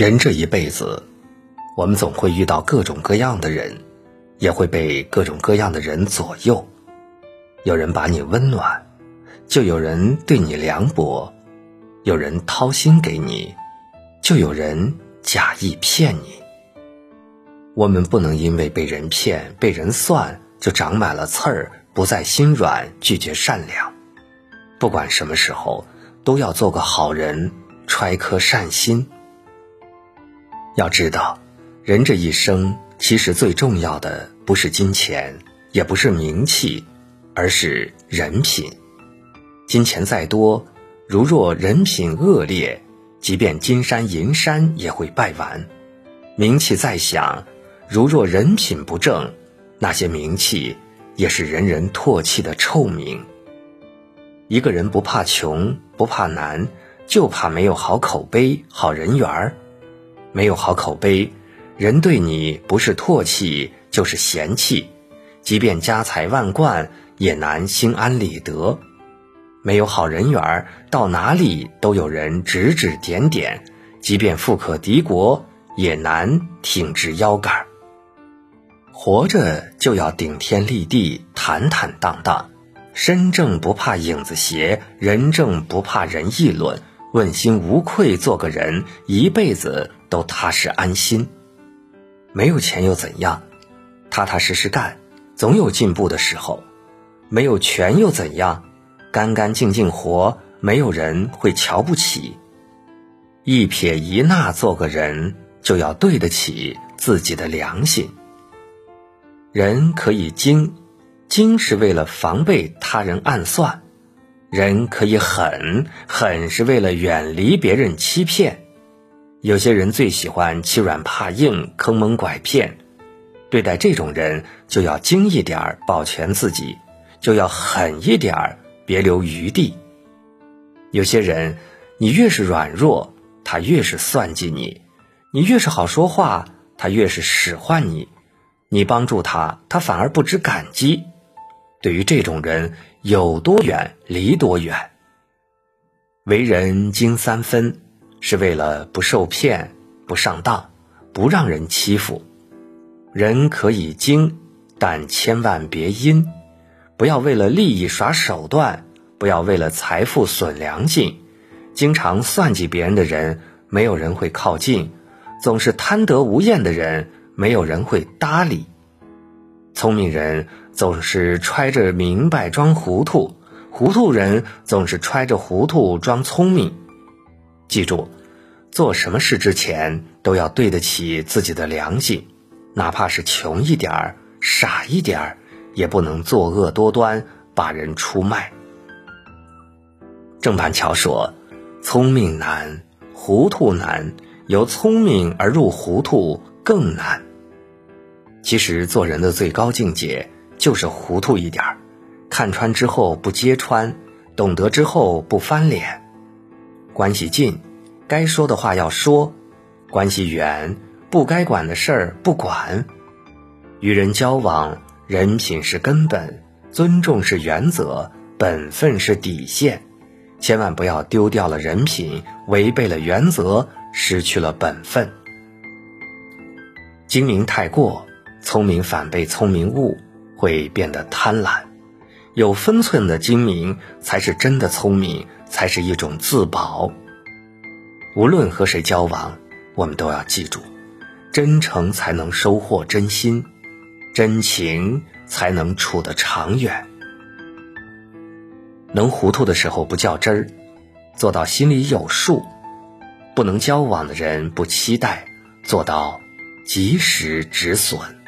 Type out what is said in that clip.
人这一辈子，我们总会遇到各种各样的人，也会被各种各样的人左右。有人把你温暖，就有人对你凉薄；有人掏心给你，就有人假意骗你。我们不能因为被人骗、被人算，就长满了刺儿，不再心软，拒绝善良。不管什么时候，都要做个好人，揣颗善心。要知道，人这一生其实最重要的不是金钱，也不是名气，而是人品。金钱再多，如若人品恶劣，即便金山银山也会败完；名气再响，如若人品不正，那些名气也是人人唾弃的臭名。一个人不怕穷，不怕难，就怕没有好口碑、好人缘儿。没有好口碑，人对你不是唾弃就是嫌弃，即便家财万贯也难心安理得。没有好人缘，到哪里都有人指指点点，即便富可敌国也难挺直腰杆。活着就要顶天立地、坦坦荡荡，身正不怕影子斜，人正不怕人议论。问心无愧，做个人，一辈子都踏实安心。没有钱又怎样？踏踏实实干，总有进步的时候。没有权又怎样？干干净净活，没有人会瞧不起。一撇一捺做个人，就要对得起自己的良心。人可以精，精是为了防备他人暗算。人可以狠，狠是为了远离别人欺骗。有些人最喜欢欺软怕硬、坑蒙拐骗，对待这种人就要精一点儿，保全自己；就要狠一点儿，别留余地。有些人，你越是软弱，他越是算计你；你越是好说话，他越是使唤你；你帮助他，他反而不知感激。对于这种人，有多远离多远。为人精三分，是为了不受骗、不上当、不让人欺负。人可以精，但千万别阴。不要为了利益耍手段，不要为了财富损良心。经常算计别人的人，没有人会靠近；总是贪得无厌的人，没有人会搭理。聪明人总是揣着明白装糊涂，糊涂人总是揣着糊涂装聪明。记住，做什么事之前都要对得起自己的良心，哪怕是穷一点儿、傻一点儿，也不能作恶多端，把人出卖。郑板桥说：“聪明难，糊涂难，由聪明而入糊涂更难。”其实做人的最高境界就是糊涂一点儿，看穿之后不揭穿，懂得之后不翻脸。关系近，该说的话要说；关系远，不该管的事儿不管。与人交往，人品是根本，尊重是原则，本分是底线。千万不要丢掉了人品，违背了原则，失去了本分。精明太过。聪明反被聪明误，会变得贪婪。有分寸的精明才是真的聪明，才是一种自保。无论和谁交往，我们都要记住：真诚才能收获真心，真情才能处得长远。能糊涂的时候不较真儿，做到心里有数；不能交往的人不期待，做到及时止损。